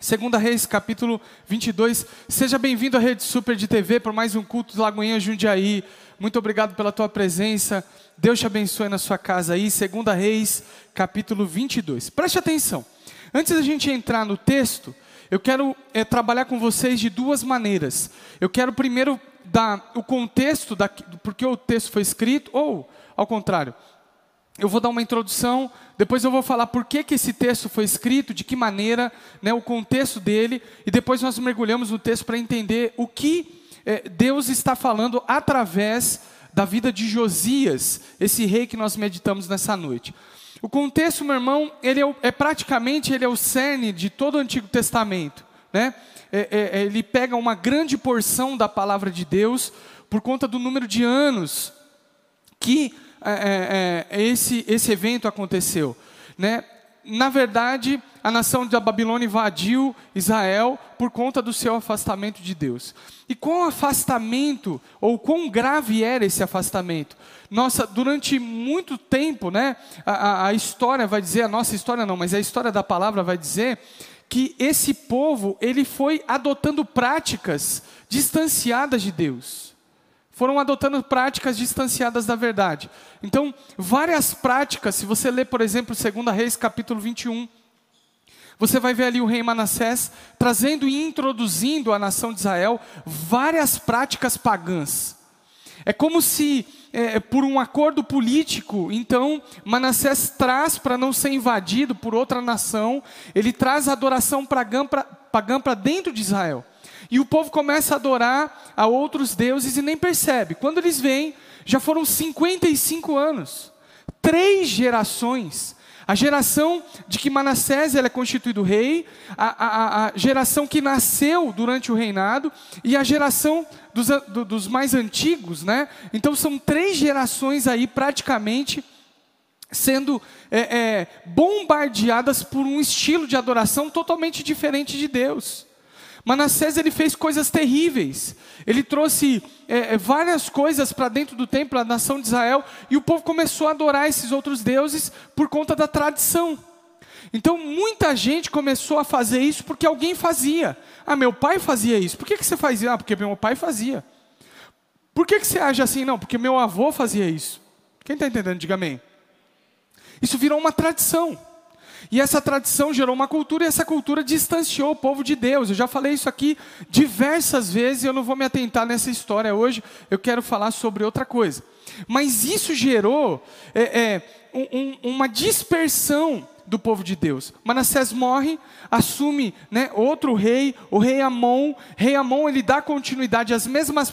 Segunda Reis, capítulo 22. Seja bem-vindo à Rede Super de TV por mais um culto de Lagoinha Jundiaí. Muito obrigado pela tua presença. Deus te abençoe na sua casa aí. Segunda Reis, capítulo 22. Preste atenção. Antes da gente entrar no texto, eu quero é, trabalhar com vocês de duas maneiras. Eu quero primeiro dar o contexto da, do porquê o texto foi escrito, ou ao contrário, eu vou dar uma introdução, depois eu vou falar por que, que esse texto foi escrito, de que maneira, né, o contexto dele, e depois nós mergulhamos no texto para entender o que é, Deus está falando através da vida de Josias, esse rei que nós meditamos nessa noite. O contexto, meu irmão, ele é, é praticamente ele é o cerne de todo o Antigo Testamento, né? É, é, é, ele pega uma grande porção da palavra de Deus por conta do número de anos que é, é, é, esse, esse evento aconteceu. Né? Na verdade, a nação da Babilônia invadiu Israel por conta do seu afastamento de Deus. E quão afastamento, ou quão grave era esse afastamento? Nossa, durante muito tempo, né, a, a história vai dizer, a nossa história não, mas a história da palavra vai dizer que esse povo, ele foi adotando práticas distanciadas de Deus foram adotando práticas distanciadas da verdade. Então, várias práticas, se você ler, por exemplo, 2 Reis capítulo 21, você vai ver ali o rei Manassés trazendo e introduzindo à nação de Israel várias práticas pagãs. É como se, é, por um acordo político, então, Manassés traz para não ser invadido por outra nação, ele traz a adoração pagã para dentro de Israel. E o povo começa a adorar a outros deuses e nem percebe. Quando eles vêm, já foram 55 anos, três gerações. A geração de que Manassés é constituído rei, a, a, a, geração que nasceu durante o reinado e a geração dos, do, dos mais antigos, né? Então são três gerações aí praticamente sendo é, é, bombardeadas por um estilo de adoração totalmente diferente de Deus. Manassés ele fez coisas terríveis. Ele trouxe é, é várias coisas para dentro do templo, a nação de Israel, e o povo começou a adorar esses outros deuses por conta da tradição. Então muita gente começou a fazer isso porque alguém fazia. Ah, meu pai fazia isso. Por que, que você fazia? Ah, porque meu pai fazia. Por que, que você age assim? Não, porque meu avô fazia isso. Quem está entendendo? Diga amém. Isso virou uma tradição. E essa tradição gerou uma cultura e essa cultura distanciou o povo de Deus. Eu já falei isso aqui diversas vezes e eu não vou me atentar nessa história hoje. Eu quero falar sobre outra coisa. Mas isso gerou é, é, um, uma dispersão do povo de Deus. Manassés morre, assume né, outro rei, o rei Amon. Rei Amon ele dá continuidade às mesmas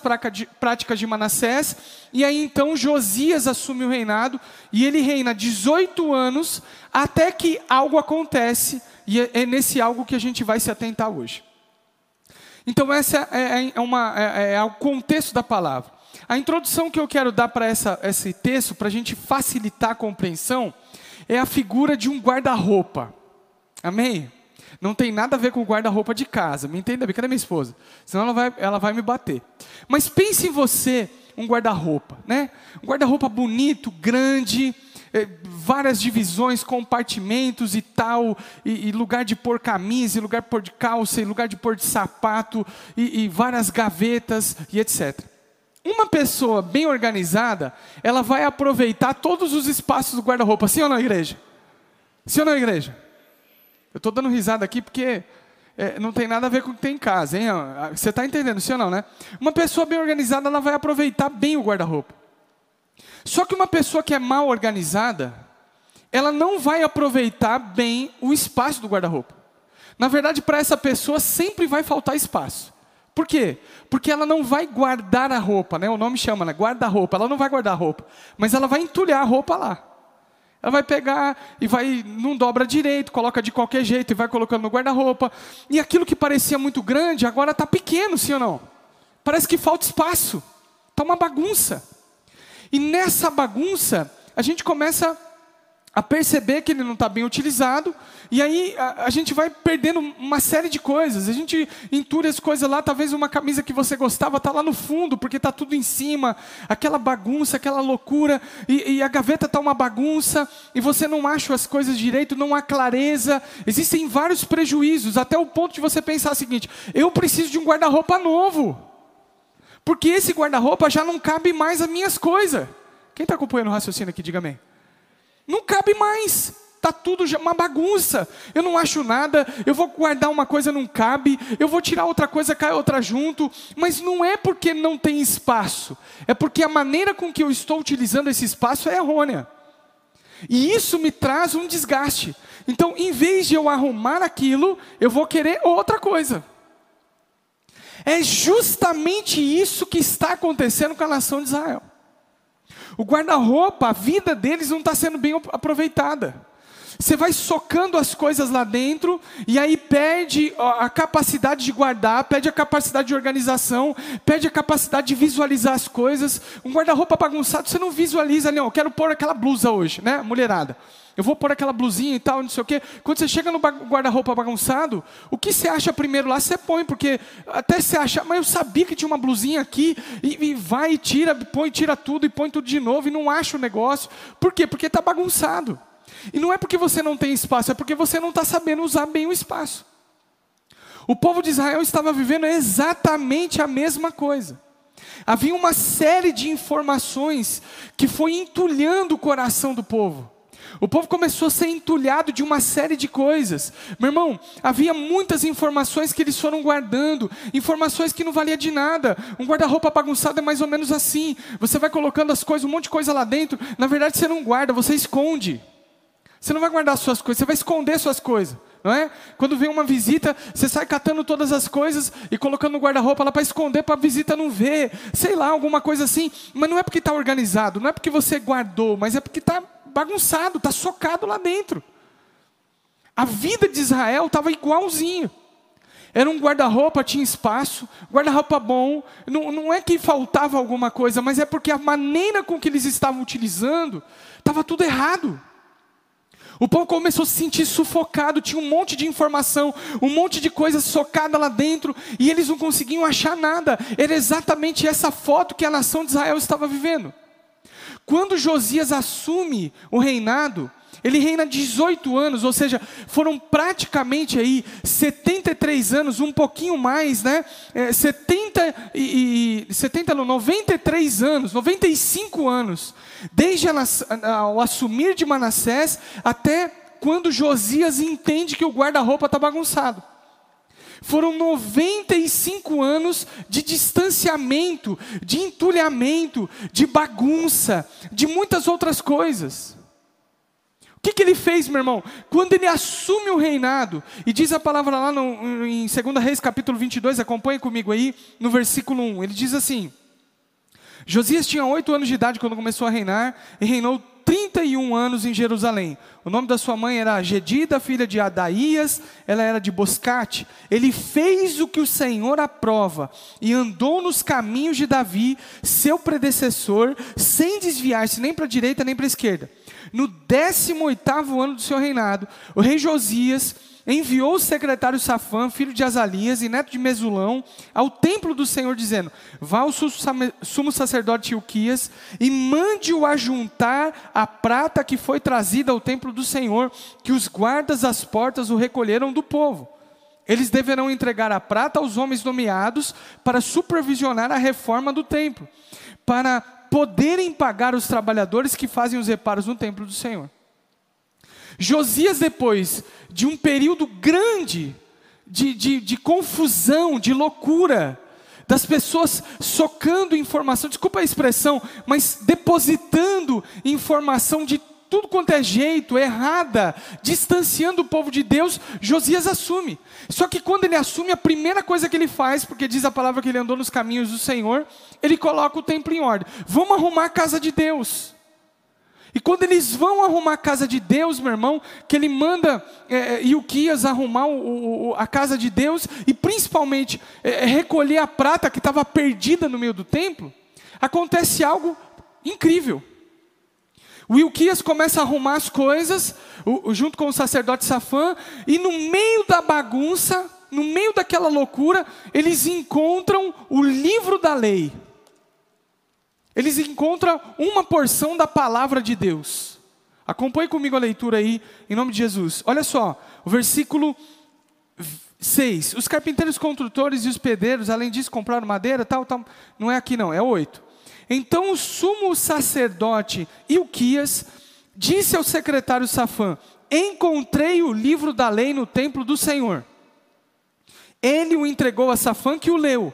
práticas de Manassés, e aí então Josias assume o reinado, e ele reina 18 anos, até que algo acontece, e é, é nesse algo que a gente vai se atentar hoje. Então, essa é, é, é uma, é, é o contexto da palavra. A introdução que eu quero dar para esse texto, para a gente facilitar a compreensão, é a figura de um guarda-roupa. Amém? Não tem nada a ver com o guarda-roupa de casa. Me entenda bem, cadê minha esposa? Senão ela vai, ela vai me bater. Mas pense em você, um guarda-roupa, né? Um guarda-roupa bonito, grande, é, várias divisões, compartimentos e tal, e, e, lugar de pôr camisa, e lugar de pôr de calça, e lugar de pôr de sapato, e, e várias gavetas e etc. Uma pessoa bem organizada, ela vai aproveitar todos os espaços do guarda-roupa. Sim ou não, igreja? Sim ou não, igreja? Eu estou dando risada aqui porque é, não tem nada a ver com o que tem em casa, hein? Você está entendendo, sim ou não, né? Uma pessoa bem organizada, ela vai aproveitar bem o guarda-roupa. Só que uma pessoa que é mal organizada, ela não vai aproveitar bem o espaço do guarda-roupa. Na verdade, para essa pessoa sempre vai faltar espaço. Por quê? Porque ela não vai guardar a roupa, né? O nome chama, né? Guarda-roupa. Ela não vai guardar a roupa, mas ela vai entulhar a roupa lá. Ela vai pegar e vai, não dobra direito, coloca de qualquer jeito e vai colocando no guarda-roupa. E aquilo que parecia muito grande, agora está pequeno, sim ou não? Parece que falta espaço. Está uma bagunça. E nessa bagunça, a gente começa a perceber que ele não está bem utilizado, e aí a, a, gente vai perdendo uma série de coisas. A gente entulha as coisas lá, talvez uma camisa que você gostava está lá no fundo, porque está tudo em cima, aquela bagunça, aquela loucura, e, e a gaveta está uma bagunça, e você não acha as coisas direito, não há clareza. Existem vários prejuízos, até o ponto de você pensar o seguinte: eu preciso de um guarda-roupa novo, porque esse guarda-roupa já não cabe mais as minhas coisas. Quem está acompanhando o raciocínio aqui, diga amém. Não cabe mais. Está tudo uma bagunça. Eu não acho nada. Eu vou guardar uma coisa, não cabe. Eu vou tirar outra coisa, cai outra junto. Mas não é porque não tem espaço. É porque a maneira com que eu estou utilizando esse espaço é errônea. E isso me traz um desgaste. Então, em vez de eu arrumar aquilo, eu vou querer outra coisa. É justamente isso que está acontecendo com a nação de Israel. O guarda-roupa, a vida deles não está sendo bem aproveitada. Você vai socando as coisas lá dentro e aí perde a capacidade de guardar, perde a capacidade de organização, perde a capacidade de visualizar as coisas. Um guarda-roupa bagunçado, você não visualiza ali, ó, eu quero pôr aquela blusa hoje, né, mulherada? Eu vou pôr aquela blusinha e tal, não sei o quê. Quando você chega no guarda-roupa bagunçado, o que você acha primeiro lá, você põe, porque até você acha, mas eu sabia que tinha uma blusinha aqui, e, e vai e tira, põe, tira tudo e põe tudo de novo e não acha o negócio. Por quê? Porque está bagunçado. E não é porque você não tem espaço, é porque você não está sabendo usar bem o espaço. O povo de Israel estava vivendo exatamente a mesma coisa. Havia uma série de informações que foi entulhando o coração do povo. O povo começou a ser entulhado de uma série de coisas. Meu irmão, havia muitas informações que eles foram guardando, informações que não valia de nada. Um guarda-roupa bagunçado é mais ou menos assim. Você vai colocando as coisas, um monte de coisa lá dentro. Na verdade, você não guarda, você esconde. Você não vai guardar suas coisas, você vai esconder suas coisas, não é? Quando vem uma visita, você sai catando todas as coisas e colocando no guarda-roupa lá para esconder para a visita não ver, sei lá, alguma coisa assim. Mas não é porque está organizado, não é porque você guardou, mas é porque está bagunçado, está socado lá dentro. A vida de Israel estava igualzinho. Era um guarda-roupa, tinha espaço, guarda-roupa bom. Não, não é que faltava alguma coisa, mas é porque a maneira com que eles estavam utilizando estava tudo errado. O povo começou a se sentir sufocado, tinha um monte de informação, um monte de coisa socada lá dentro, e eles não conseguiam achar nada. Era exatamente essa foto que a nação de Israel estava vivendo. Quando Josias assume o reinado, ele reina 18 anos, ou seja, foram praticamente aí 73 anos, um pouquinho mais, né? É, 70 e, e 70 não, 93 anos, 95 anos, desde o assumir de Manassés até quando Josias entende que o guarda-roupa está bagunçado. Foram 95 anos de distanciamento, de entulhamento, de bagunça, de muitas outras coisas. Que, que, ele fez, meu irmão? Quando ele assume o reinado, e diz a palavra lá no, em 2 Reis capítulo 22, acompanhe comigo aí, no versículo 1, ele diz assim: Josias tinha oito anos de idade quando começou a reinar, e reinou 31 anos em Jerusalém. O nome da sua mãe era Gedida, filha de Adaías, ela era de Boscate. Ele fez o que o Senhor aprova e andou nos caminhos de Davi, seu predecessor, sem desviar-se nem para a direita nem para a esquerda. No 18 ano do seu reinado, o rei Josias enviou o secretário Safã, filho de Azalias e neto de Mesulão, ao templo do Senhor, dizendo: Vá ao sumo sacerdote Ilquias e mande-o ajuntar a prata que foi trazida ao templo do Senhor, que os guardas das portas o recolheram do povo. Eles deverão entregar a prata aos homens nomeados para supervisionar a reforma do templo, para poderem pagar os trabalhadores que fazem os reparos no templo do Senhor. Josias, depois de um período grande de, de, de confusão, de loucura, das pessoas socando informação, desculpa a expressão, mas depositando informação de tudo quanto é jeito, errada, distanciando o povo de Deus, Josias assume. Só que quando ele assume, a primeira coisa que ele faz, porque diz a palavra que ele andou nos caminhos do Senhor, ele coloca o templo em ordem. Vamos arrumar a casa de Deus. E quando eles vão arrumar a casa de Deus, meu irmão, que ele manda é, Ilquias arrumar o, o, a casa de Deus e principalmente é, recolher a prata que estava perdida no meio do templo, acontece algo incrível. O Ilquias começa a arrumar as coisas, o, junto com o sacerdote Safã, e no meio da bagunça, no meio daquela loucura, eles encontram o livro da lei. Eles encontram uma porção da palavra de Deus. Acompanhe comigo a leitura aí, em nome de Jesus. Olha só, o versículo 6. Os carpinteiros construtores e os pedreiros, além disso, compraram madeira, tal, tal. Não é aqui não, é 8. Então o sumo sacerdote Ilquias disse ao secretário Safã: Encontrei o livro da lei no templo do Senhor. Ele o entregou a Safã, que o leu.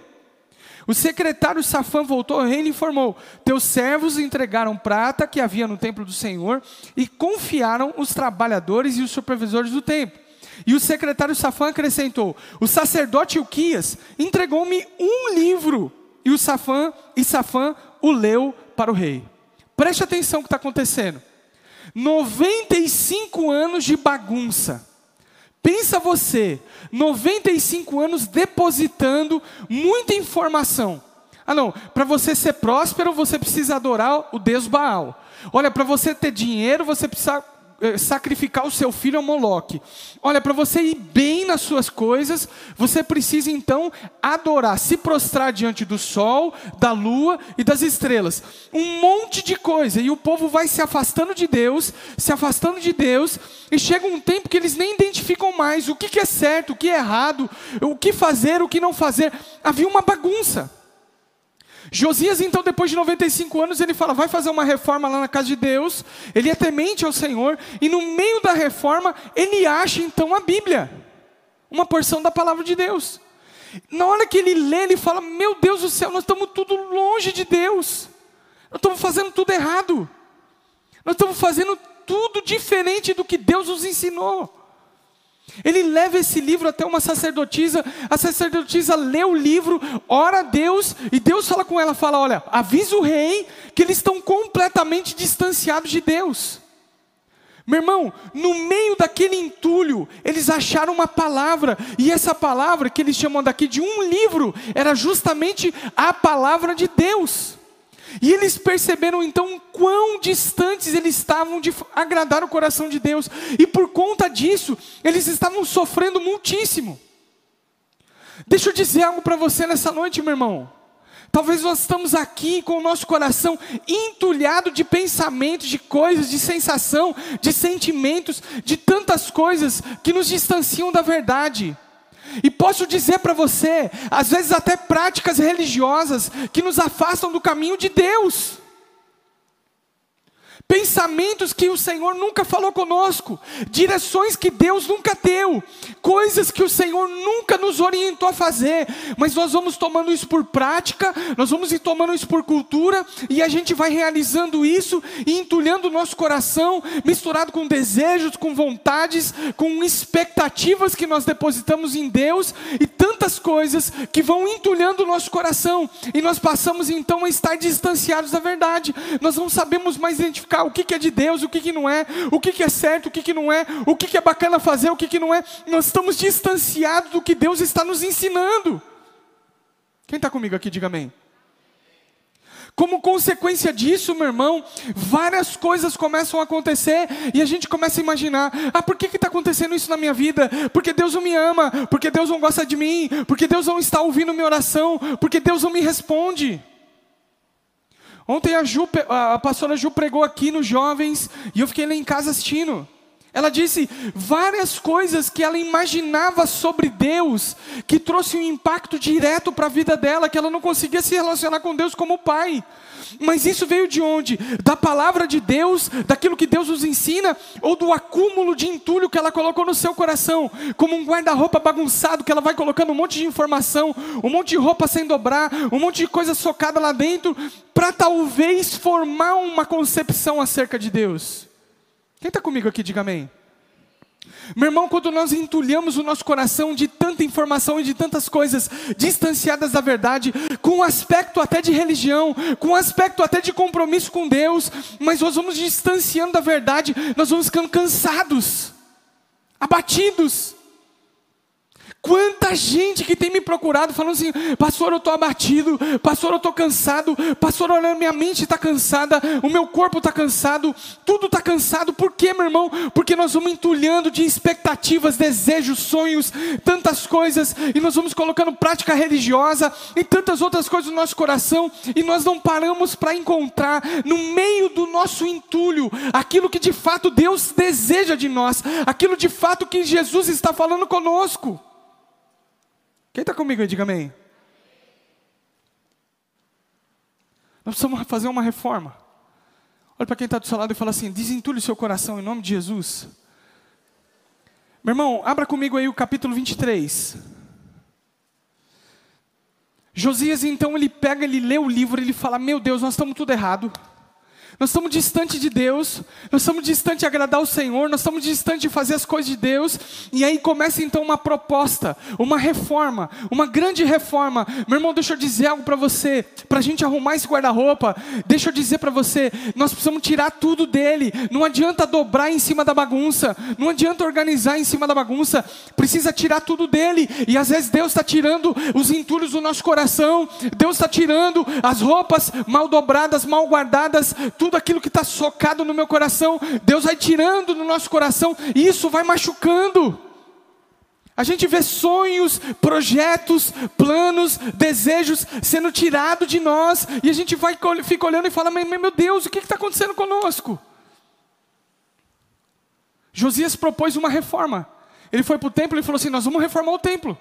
O secretário Safã voltou ao reino e informou: Teus servos entregaram prata que havia no templo do Senhor e confiaram os trabalhadores e os supervisores do templo. E o secretário Safã acrescentou: O sacerdote Ilquias entregou-me um livro. E o Safã e Safã o leu para o rei. Preste atenção no que está acontecendo. 95 anos de bagunça. Pensa você, 95 anos depositando muita informação. Ah, não, para você ser próspero, você precisa adorar o Deus Baal. Olha, para você ter dinheiro, você precisa sacrificar o seu filho a Moloque. Olha, para você ir bem nas suas coisas, você precisa então adorar, se prostrar diante do sol, da lua e das estrelas. Um monte de coisa. E o povo vai se afastando de Deus, se afastando de Deus, e chega um tempo que eles nem identificam mais o que, que é certo, o que é errado, o que fazer, o que não fazer. Havia uma bagunça. Josias, então, depois de 95 anos, ele fala: vai fazer uma reforma lá na casa de Deus. Ele é temente ao Senhor, e no meio da reforma, ele acha então a Bíblia, uma porção da palavra de Deus. Na hora que ele lê, ele fala: Meu Deus do céu, nós estamos tudo longe de Deus, nós estamos fazendo tudo errado, nós estamos fazendo tudo diferente do que Deus nos ensinou. Ele leva esse livro até uma sacerdotisa, a sacerdotisa lê o livro, ora a Deus, e Deus fala com ela, fala, olha, avisa o rei que eles estão completamente distanciados de Deus. Meu irmão, no meio daquele entulho, eles acharam uma palavra, e essa palavra que eles chamam daqui de um livro, era justamente a palavra de Deus. E eles perceberam então quão distantes eles estavam de agradar o coração de Deus, e por conta disso, eles estavam sofrendo muitíssimo. Deixa eu dizer algo para você nessa noite, meu irmão. Talvez nós estamos aqui com o nosso coração entulhado de pensamentos, de coisas, de sensação, de sentimentos, de tantas coisas que nos distanciam da verdade. E posso dizer para você, às vezes até práticas religiosas que nos afastam do caminho de Deus pensamentos que o Senhor nunca falou conosco, direções que Deus nunca deu, coisas que o Senhor nunca nos orientou a fazer, mas nós vamos tomando isso por prática, nós vamos ir tomando isso por cultura, e a gente vai realizando isso e entulhando o nosso coração, misturado com desejos, com vontades, com expectativas que nós depositamos em Deus, e tantas coisas que vão entulhando o nosso coração, e nós passamos então a estar distanciados da verdade, nós não sabemos mais identificar o que, é de Deus, o que, não é, o que, é certo, o que, não é, o que, que é bacana fazer, o que, que não é. Nós estamos distanciados do que Deus está nos ensinando. Quem está comigo aqui, diga amém. Como consequência disso, meu irmão, várias coisas começam a acontecer e a gente começa a imaginar: ah, por que está acontecendo isso na minha vida? Porque Deus não me ama, porque Deus não gosta de mim, porque Deus não está ouvindo minha oração, porque Deus não me responde. Ontem a, Ju, a pastora Ju pregou aqui nos jovens e eu fiquei lá em casa assistindo. Ela disse várias coisas que ela imaginava sobre Deus, que trouxe um impacto direto para a vida dela, que ela não conseguia se relacionar com Deus como pai. Mas isso veio de onde? Da palavra de Deus, daquilo que Deus nos ensina, ou do acúmulo de entulho que ela colocou no seu coração, como um guarda-roupa bagunçado que ela vai colocando um monte de informação, um monte de roupa sem dobrar, um monte de coisa socada lá dentro, para talvez formar uma concepção acerca de Deus. Quem está comigo aqui, diga amém. Meu irmão, quando nós entulhamos o nosso coração de tanta informação e de tantas coisas distanciadas da verdade, com um aspecto até de religião, com um aspecto até de compromisso com Deus, mas nós vamos distanciando da verdade, nós vamos ficando cansados, abatidos. Quanta gente que tem me procurado falando assim: Pastor, eu estou abatido, Pastor, eu estou cansado, Pastor, olha, minha mente está cansada, o meu corpo está cansado, tudo está cansado. Por quê, meu irmão? Porque nós vamos entulhando de expectativas, desejos, sonhos, tantas coisas, e nós vamos colocando prática religiosa e tantas outras coisas no nosso coração, e nós não paramos para encontrar no meio do nosso entulho aquilo que de fato Deus deseja de nós, aquilo de fato que Jesus está falando conosco. Quem está comigo aí, diga amém. Nós precisamos fazer uma reforma. Olha para quem está do seu lado e fala assim: desentulhe o seu coração em nome de Jesus. Meu irmão, abra comigo aí o capítulo 23. Josias, então, ele pega, ele lê o livro, ele fala: Meu Deus, nós estamos tudo errado. Nós estamos distante de Deus, nós estamos distante de agradar o Senhor, nós estamos distante de fazer as coisas de Deus, e aí começa então uma proposta, uma reforma, uma grande reforma. Meu irmão, deixa eu dizer algo para você, para a gente arrumar esse guarda-roupa, deixa eu dizer para você, nós precisamos tirar tudo dele, não adianta dobrar em cima da bagunça, não adianta organizar em cima da bagunça, precisa tirar tudo dele, e às vezes Deus está tirando os entulhos do nosso coração, Deus está tirando as roupas mal dobradas, mal guardadas, tudo aquilo que está socado no meu coração, Deus vai tirando do nosso coração e isso vai machucando. A gente vê sonhos, projetos, planos, desejos sendo tirados de nós, e a gente vai, fica olhando e fala: Meu Deus, o que está acontecendo conosco? Josias propôs uma reforma. Ele foi para o templo e falou assim: Nós vamos reformar o templo.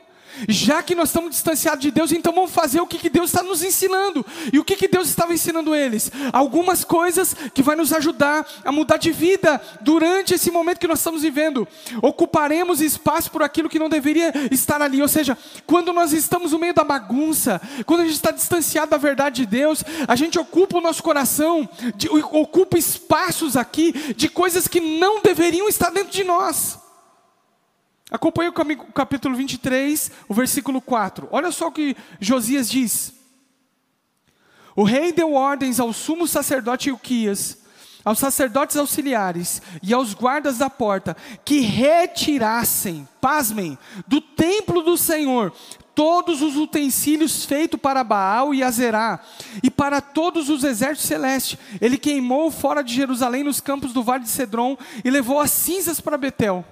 Já que nós estamos distanciados de Deus, então vamos fazer o que, que Deus está nos ensinando. E o que, que Deus estava ensinando eles? Algumas coisas que vai nos ajudar a mudar de vida durante esse momento que nós estamos vivendo. Ocuparemos espaço por aquilo que não deveria estar ali. Ou seja, quando nós estamos no meio da bagunça, quando a gente está distanciado da verdade de Deus, a gente ocupa o nosso coração, de, ocupa espaços aqui de coisas que não deveriam estar dentro de nós. Acompanhe o capítulo 23, o versículo 4. Olha só o que Josias diz. O rei deu ordens ao sumo sacerdote Ilquias, aos sacerdotes auxiliares e aos guardas da porta que retirassem, pasmem, do templo do Senhor todos os utensílios feitos para Baal e Azerá e para todos os exércitos celestes. Ele queimou fora de Jerusalém nos campos do vale de Cedron e levou as cinzas para Betel.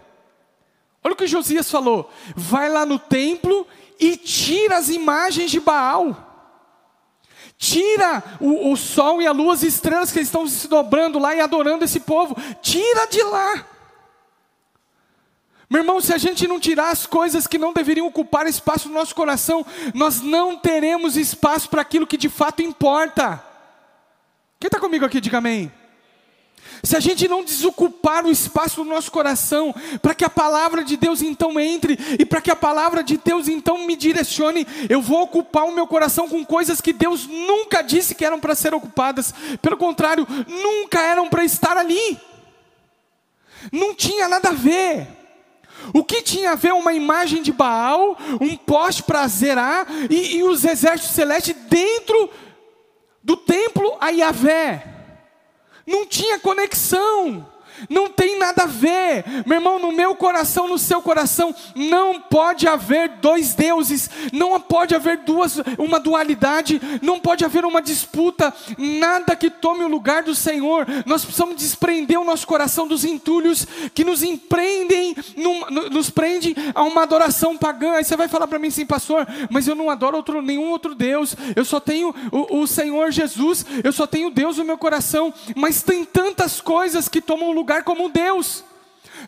Olha o que Josias falou: vai lá no templo e tira as imagens de Baal. Tira o, o sol e a lua, as estrelas que estão se dobrando lá e adorando esse povo. Tira de lá. Meu irmão, se a gente não tirar as coisas que não deveriam ocupar espaço no nosso coração, nós não teremos espaço para aquilo que de fato importa. Quem está comigo aqui, diga amém. Se a gente não desocupar o espaço do nosso coração, para que a palavra de Deus então entre, e para que a palavra de Deus então me direcione, eu vou ocupar o meu coração com coisas que Deus nunca disse que eram para ser ocupadas, pelo contrário, nunca eram para estar ali, não tinha nada a ver. O que tinha a ver uma imagem de Baal, um poste para zerar e, e os exércitos celestes dentro do templo a Yahvé? Não tinha conexão. Não tem nada a ver, meu irmão. No meu coração, no seu coração, não pode haver dois deuses, não pode haver duas, uma dualidade, não pode haver uma disputa, nada que tome o lugar do Senhor. Nós precisamos desprender o nosso coração dos entulhos que nos empreendem, nos prendem a uma adoração pagã. Aí você vai falar para mim assim, pastor, mas eu não adoro outro, nenhum outro Deus, eu só tenho o, o Senhor Jesus, eu só tenho Deus no meu coração, mas tem tantas coisas que tomam lugar como Deus.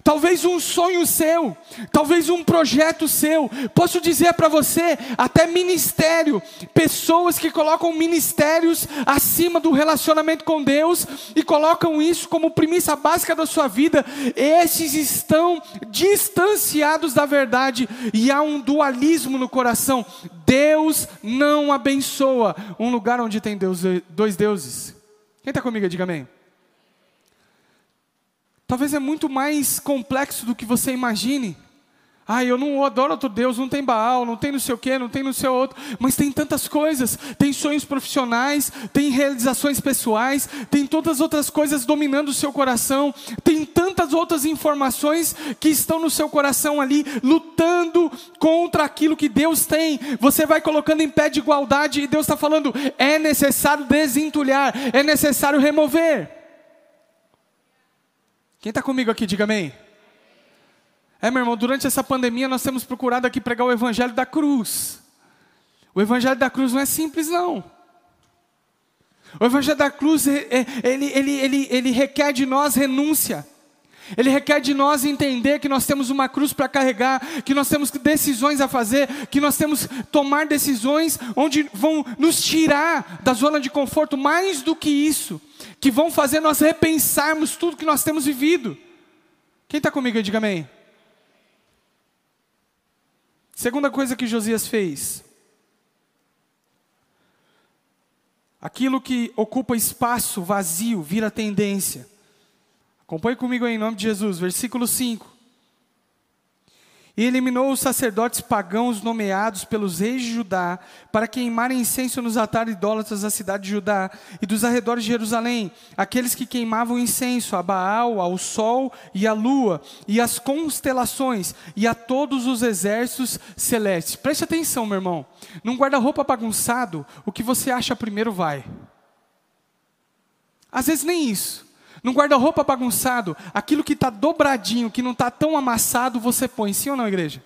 Talvez um sonho seu, talvez um projeto seu. Posso dizer para você, até ministério, pessoas que colocam ministérios acima do relacionamento com Deus e colocam isso como premissa básica da sua vida, esses estão distanciados da verdade e há um dualismo no coração. Deus não abençoa um lugar onde tem Deus, dois deuses. Quem está comigo? Diga amém. Talvez é muito mais complexo do que você imagine. Ah, eu não adoro outro Deus, não tem Baal, não tem não sei o que, não tem não sei o outro, mas tem tantas coisas, tem sonhos profissionais, tem realizações pessoais, tem todas as outras coisas dominando o seu coração, tem tantas outras informações que estão no seu coração ali, lutando contra aquilo que Deus tem. Você vai colocando em pé de igualdade e Deus está falando: é necessário desentulhar, é necessário remover. Quem está comigo aqui, diga amém. É, meu irmão, durante essa pandemia nós temos procurado aqui pregar o Evangelho da cruz. O Evangelho da cruz não é simples, não. O Evangelho da cruz, é, é, ele, ele, ele, ele requer de nós renúncia. Ele requer de nós entender que nós temos uma cruz para carregar, que nós temos decisões a fazer, que nós temos tomar decisões onde vão nos tirar da zona de conforto, mais do que isso, que vão fazer nós repensarmos tudo que nós temos vivido. Quem está comigo diga amém. Segunda coisa que Josias fez. Aquilo que ocupa espaço vazio vira tendência. Acompanhe comigo aí, em nome de Jesus, versículo 5. E eliminou os sacerdotes pagãos nomeados pelos reis de Judá para queimarem incenso nos altares idólatras da cidade de Judá e dos arredores de Jerusalém, aqueles que queimavam incenso a Baal, ao sol e à lua e às constelações e a todos os exércitos celestes. Preste atenção, meu irmão. Num guarda-roupa bagunçado, o que você acha primeiro vai. Às vezes nem isso. Num guarda-roupa bagunçado, aquilo que está dobradinho, que não está tão amassado, você põe, sim ou não, igreja?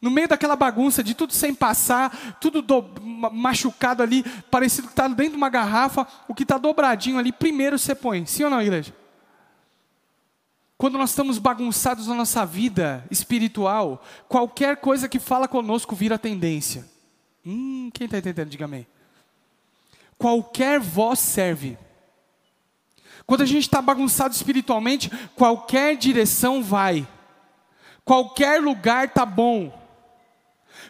No meio daquela bagunça de tudo sem passar, tudo do, machucado ali, parecido que está dentro de uma garrafa, o que está dobradinho ali, primeiro você põe, sim ou não, igreja? Quando nós estamos bagunçados na nossa vida espiritual, qualquer coisa que fala conosco vira tendência. Hum, quem está entendendo? Diga amém. Qualquer voz serve. Quando a gente está bagunçado espiritualmente, qualquer direção vai, qualquer lugar está bom.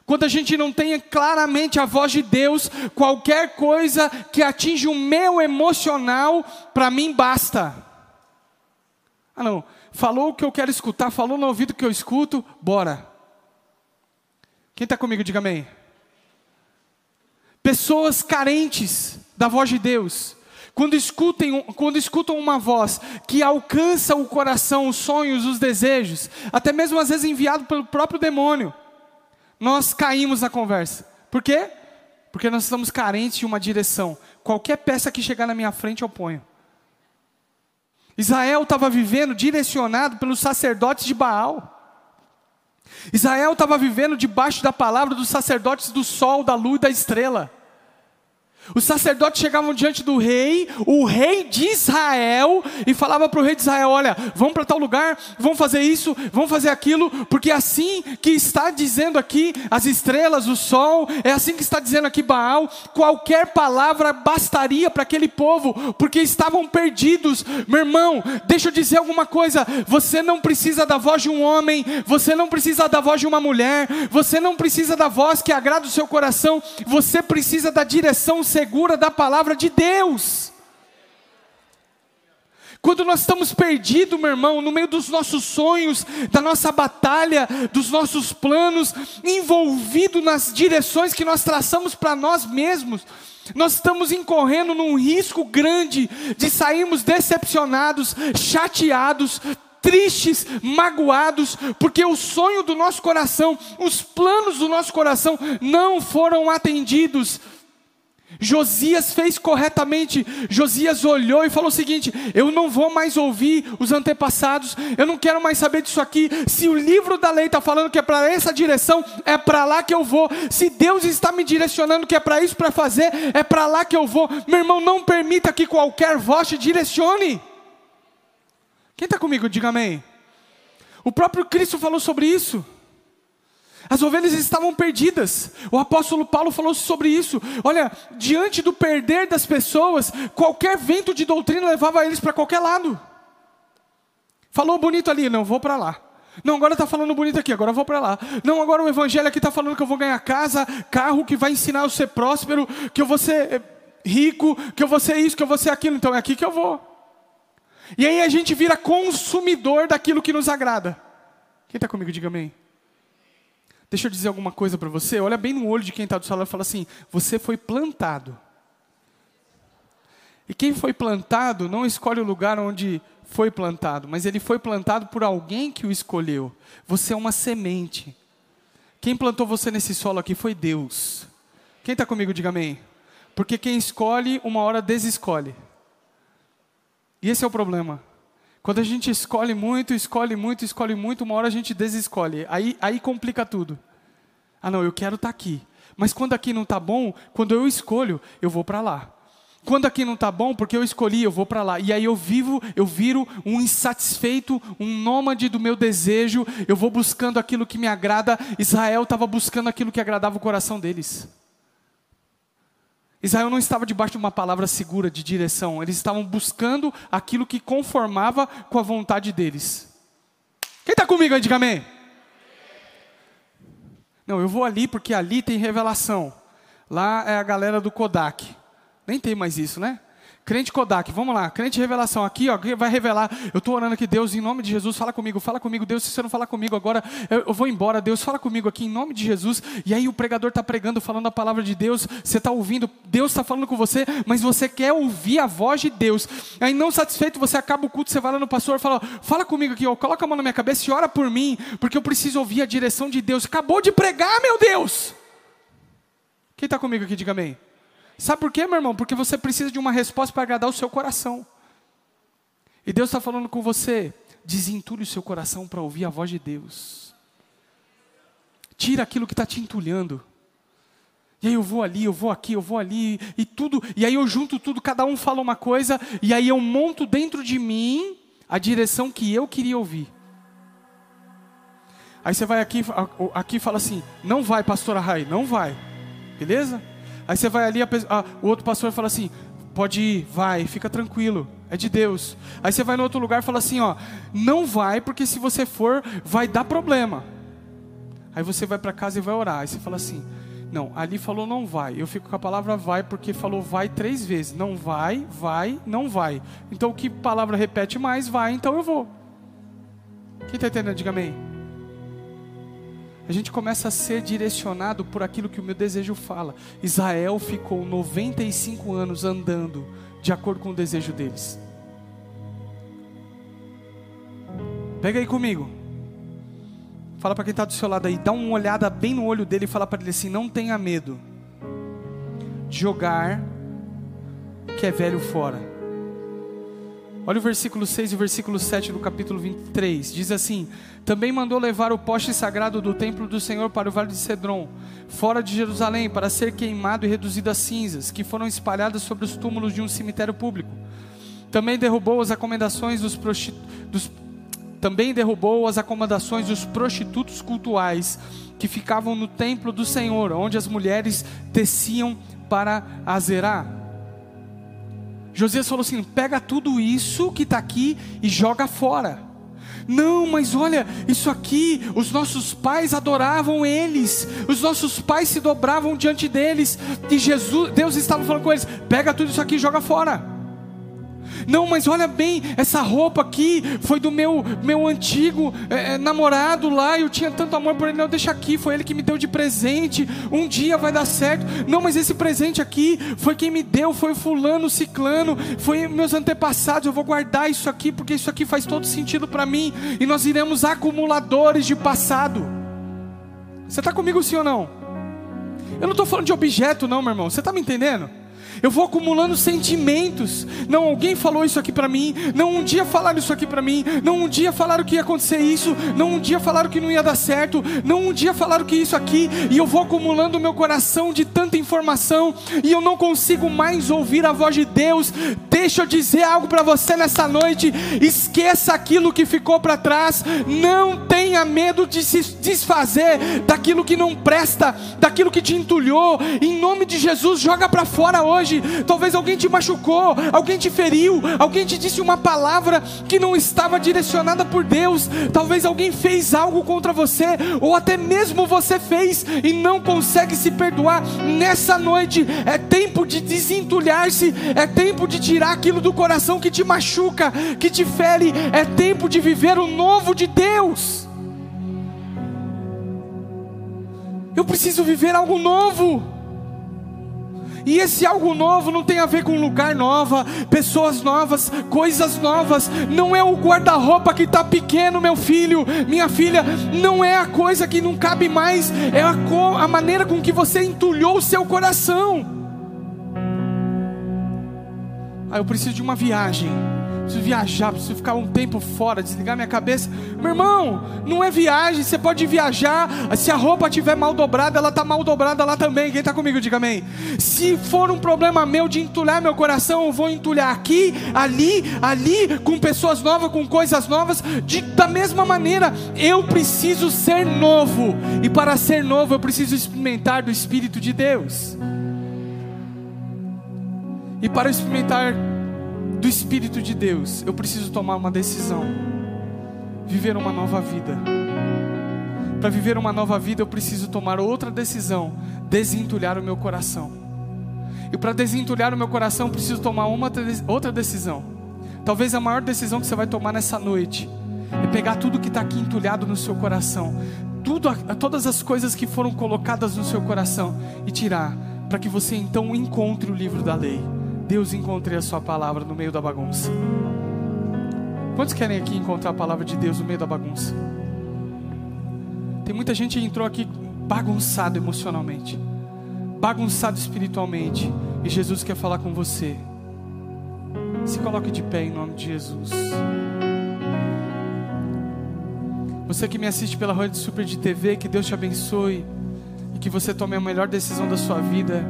Quando a gente não tem claramente a voz de Deus, qualquer coisa que atinge o meu emocional, para mim basta. Ah, não, falou o que eu quero escutar, falou no ouvido que eu escuto, bora. Quem está comigo, diga amém. Pessoas carentes da voz de Deus, quando, escutem, quando escutam uma voz que alcança o coração, os sonhos, os desejos, até mesmo às vezes enviado pelo próprio demônio, nós caímos na conversa. Por quê? Porque nós estamos carentes de uma direção. Qualquer peça que chegar na minha frente eu ponho. Israel estava vivendo direcionado pelos sacerdotes de Baal. Israel estava vivendo debaixo da palavra dos sacerdotes do sol, da lua e da estrela. Os sacerdotes chegavam diante do rei, o rei de Israel, e falava para o rei de Israel: Olha, vamos para tal lugar, vamos fazer isso, vamos fazer aquilo, porque é assim que está dizendo aqui as estrelas, o sol, é assim que está dizendo aqui Baal. Qualquer palavra bastaria para aquele povo, porque estavam perdidos. Meu irmão, deixa eu dizer alguma coisa: você não precisa da voz de um homem, você não precisa da voz de uma mulher, você não precisa da voz que agrada o seu coração, você precisa da direção segura da palavra de Deus. Quando nós estamos perdidos, meu irmão, no meio dos nossos sonhos, da nossa batalha, dos nossos planos, envolvido nas direções que nós traçamos para nós mesmos, nós estamos incorrendo num risco grande de sairmos decepcionados, chateados, tristes, magoados, porque o sonho do nosso coração, os planos do nosso coração não foram atendidos. Josias fez corretamente. Josias olhou e falou o seguinte: Eu não vou mais ouvir os antepassados, eu não quero mais saber disso aqui. Se o livro da lei está falando que é para essa direção, é para lá que eu vou. Se Deus está me direcionando que é para isso para fazer, é para lá que eu vou. Meu irmão, não permita que qualquer voz te direcione. Quem está comigo, diga amém. O próprio Cristo falou sobre isso. As ovelhas estavam perdidas. O apóstolo Paulo falou sobre isso. Olha, diante do perder das pessoas, qualquer vento de doutrina levava eles para qualquer lado. Falou bonito ali, não vou para lá. Não, agora está falando bonito aqui, agora vou para lá. Não, agora o evangelho aqui está falando que eu vou ganhar casa, carro, que vai ensinar eu ser próspero, que eu vou ser eh, rico, que eu vou ser isso, que eu vou ser aquilo. Então é aqui que eu vou. E aí a gente vira consumidor daquilo que nos agrada. Quem está comigo, diga amém. Deixa eu dizer alguma coisa para você. Olha bem no olho de quem está do seu lado e fala assim: você foi plantado. E quem foi plantado não escolhe o lugar onde foi plantado, mas ele foi plantado por alguém que o escolheu. Você é uma semente. Quem plantou você nesse solo aqui foi Deus. Quem está comigo, diga amém. Porque quem escolhe, uma hora desescolhe. E esse é o problema. Quando a gente escolhe muito, escolhe muito, escolhe muito, uma hora a gente desescolhe. Aí, aí complica tudo. Ah, não, eu quero estar tá aqui. Mas quando aqui não está bom, quando eu escolho, eu vou para lá. Quando aqui não está bom, porque eu escolhi, eu vou para lá. E aí eu vivo, eu viro um insatisfeito, um nômade do meu desejo. Eu vou buscando aquilo que me agrada. Israel estava buscando aquilo que agradava o coração deles. Israel não estava debaixo de uma palavra segura de direção. Eles estavam buscando aquilo que conformava com a vontade deles. Quem está comigo aí, diga amém. Não, eu vou ali porque ali tem revelação. Lá é a galera do Kodak. Nem tem mais isso, né? Crente Kodak, vamos lá, crente revelação aqui, ó, vai revelar. Eu estou orando aqui, Deus, em nome de Jesus, fala comigo, fala comigo, Deus, se você não falar comigo agora, eu, eu vou embora, Deus, fala comigo aqui, em nome de Jesus. E aí o pregador está pregando, falando a palavra de Deus, você está ouvindo, Deus está falando com você, mas você quer ouvir a voz de Deus. Aí não satisfeito, você acaba o culto, você vai lá no pastor e fala, fala comigo aqui, ó, coloca a mão na minha cabeça e ora por mim, porque eu preciso ouvir a direção de Deus. Acabou de pregar, meu Deus! Quem está comigo aqui, diga amém. Sabe por quê, meu irmão? Porque você precisa de uma resposta para agradar o seu coração. E Deus está falando com você. Desentulhe o seu coração para ouvir a voz de Deus. Tira aquilo que está te entulhando. E aí eu vou ali, eu vou aqui, eu vou ali, e tudo, e aí eu junto tudo, cada um fala uma coisa, e aí eu monto dentro de mim a direção que eu queria ouvir. Aí você vai aqui, aqui fala assim: não vai, pastora Rai, não vai, beleza? Aí você vai ali, a, a, o outro pastor fala assim: pode ir, vai, fica tranquilo, é de Deus. Aí você vai no outro lugar e fala assim: ó, não vai, porque se você for, vai dar problema. Aí você vai para casa e vai orar. Aí você fala assim: não, ali falou não vai. Eu fico com a palavra vai porque falou vai três vezes. Não vai, vai, não vai. Então que palavra repete mais? Vai, então eu vou. Quem está entendendo? Diga amém a gente começa a ser direcionado por aquilo que o meu desejo fala. Israel ficou 95 anos andando de acordo com o desejo deles. Pega aí comigo. Fala para quem está do seu lado aí, dá uma olhada bem no olho dele e fala para ele assim: não tenha medo de jogar que é velho fora. Olha o versículo 6 e o versículo 7 do capítulo 23. Diz assim: Também mandou levar o poste sagrado do templo do Senhor para o vale de Cedron, fora de Jerusalém, para ser queimado e reduzido a cinzas, que foram espalhadas sobre os túmulos de um cemitério público. Também derrubou as acomodações dos, dos também derrubou as acomodações dos prostitutos cultuais que ficavam no templo do Senhor, onde as mulheres teciam para azerar. Josias falou assim: pega tudo isso que está aqui e joga fora. Não, mas olha, isso aqui, os nossos pais adoravam eles, os nossos pais se dobravam diante deles, e Jesus, Deus estava falando com eles: pega tudo isso aqui e joga fora. Não, mas olha bem, essa roupa aqui foi do meu, meu antigo é, namorado lá, eu tinha tanto amor por ele, não, deixa aqui, foi ele que me deu de presente, um dia vai dar certo. Não, mas esse presente aqui foi quem me deu, foi fulano, ciclano, foi meus antepassados, eu vou guardar isso aqui, porque isso aqui faz todo sentido para mim, e nós iremos acumuladores de passado. Você está comigo sim ou não? Eu não estou falando de objeto, não, meu irmão, você está me entendendo? Eu vou acumulando sentimentos. Não, alguém falou isso aqui para mim. Não, um dia falaram isso aqui para mim. Não, um dia falaram que ia acontecer isso. Não, um dia falaram que não ia dar certo. Não, um dia falaram que isso aqui. E eu vou acumulando meu coração de tanta informação. E eu não consigo mais ouvir a voz de Deus. Deixa eu dizer algo para você nessa noite. Esqueça aquilo que ficou para trás. Não tenha medo de se desfazer daquilo que não presta, daquilo que te entulhou. Em nome de Jesus, joga para fora hoje hoje. Talvez alguém te machucou, alguém te feriu, alguém te disse uma palavra que não estava direcionada por Deus. Talvez alguém fez algo contra você, ou até mesmo você fez e não consegue se perdoar. Nessa noite é tempo de desentulhar-se, é tempo de tirar aquilo do coração que te machuca, que te fere. É tempo de viver o novo de Deus. Eu preciso viver algo novo. E esse algo novo não tem a ver com lugar nova, pessoas novas, coisas novas. Não é o guarda-roupa que está pequeno, meu filho, minha filha. Não é a coisa que não cabe mais. É a, a maneira com que você entulhou o seu coração. Ah, eu preciso de uma viagem preciso viajar, preciso ficar um tempo fora, desligar minha cabeça. Meu irmão, não é viagem, você pode viajar. Se a roupa estiver mal dobrada, ela está mal dobrada lá também. Quem está comigo, diga amém. Se for um problema meu de entulhar meu coração, eu vou entulhar aqui, ali, ali, com pessoas novas, com coisas novas. De, da mesma maneira, eu preciso ser novo. E para ser novo, eu preciso experimentar do Espírito de Deus. E para experimentar do Espírito de Deus, eu preciso tomar uma decisão. Viver uma nova vida. Para viver uma nova vida, eu preciso tomar outra decisão: desentulhar o meu coração. E para desentulhar o meu coração, eu preciso tomar uma outra decisão. Talvez a maior decisão que você vai tomar nessa noite é pegar tudo que está aqui entulhado no seu coração, tudo, todas as coisas que foram colocadas no seu coração e tirar, para que você então encontre o livro da lei. Deus encontre a sua palavra no meio da bagunça. Quantos querem aqui encontrar a palavra de Deus no meio da bagunça? Tem muita gente que entrou aqui bagunçado emocionalmente, bagunçado espiritualmente, e Jesus quer falar com você. Se coloque de pé em nome de Jesus. Você que me assiste pela Rede Super de TV, que Deus te abençoe e que você tome a melhor decisão da sua vida,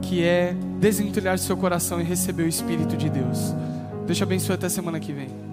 que é desentulhar seu coração e receber o Espírito de Deus. Deus te abençoe até semana que vem.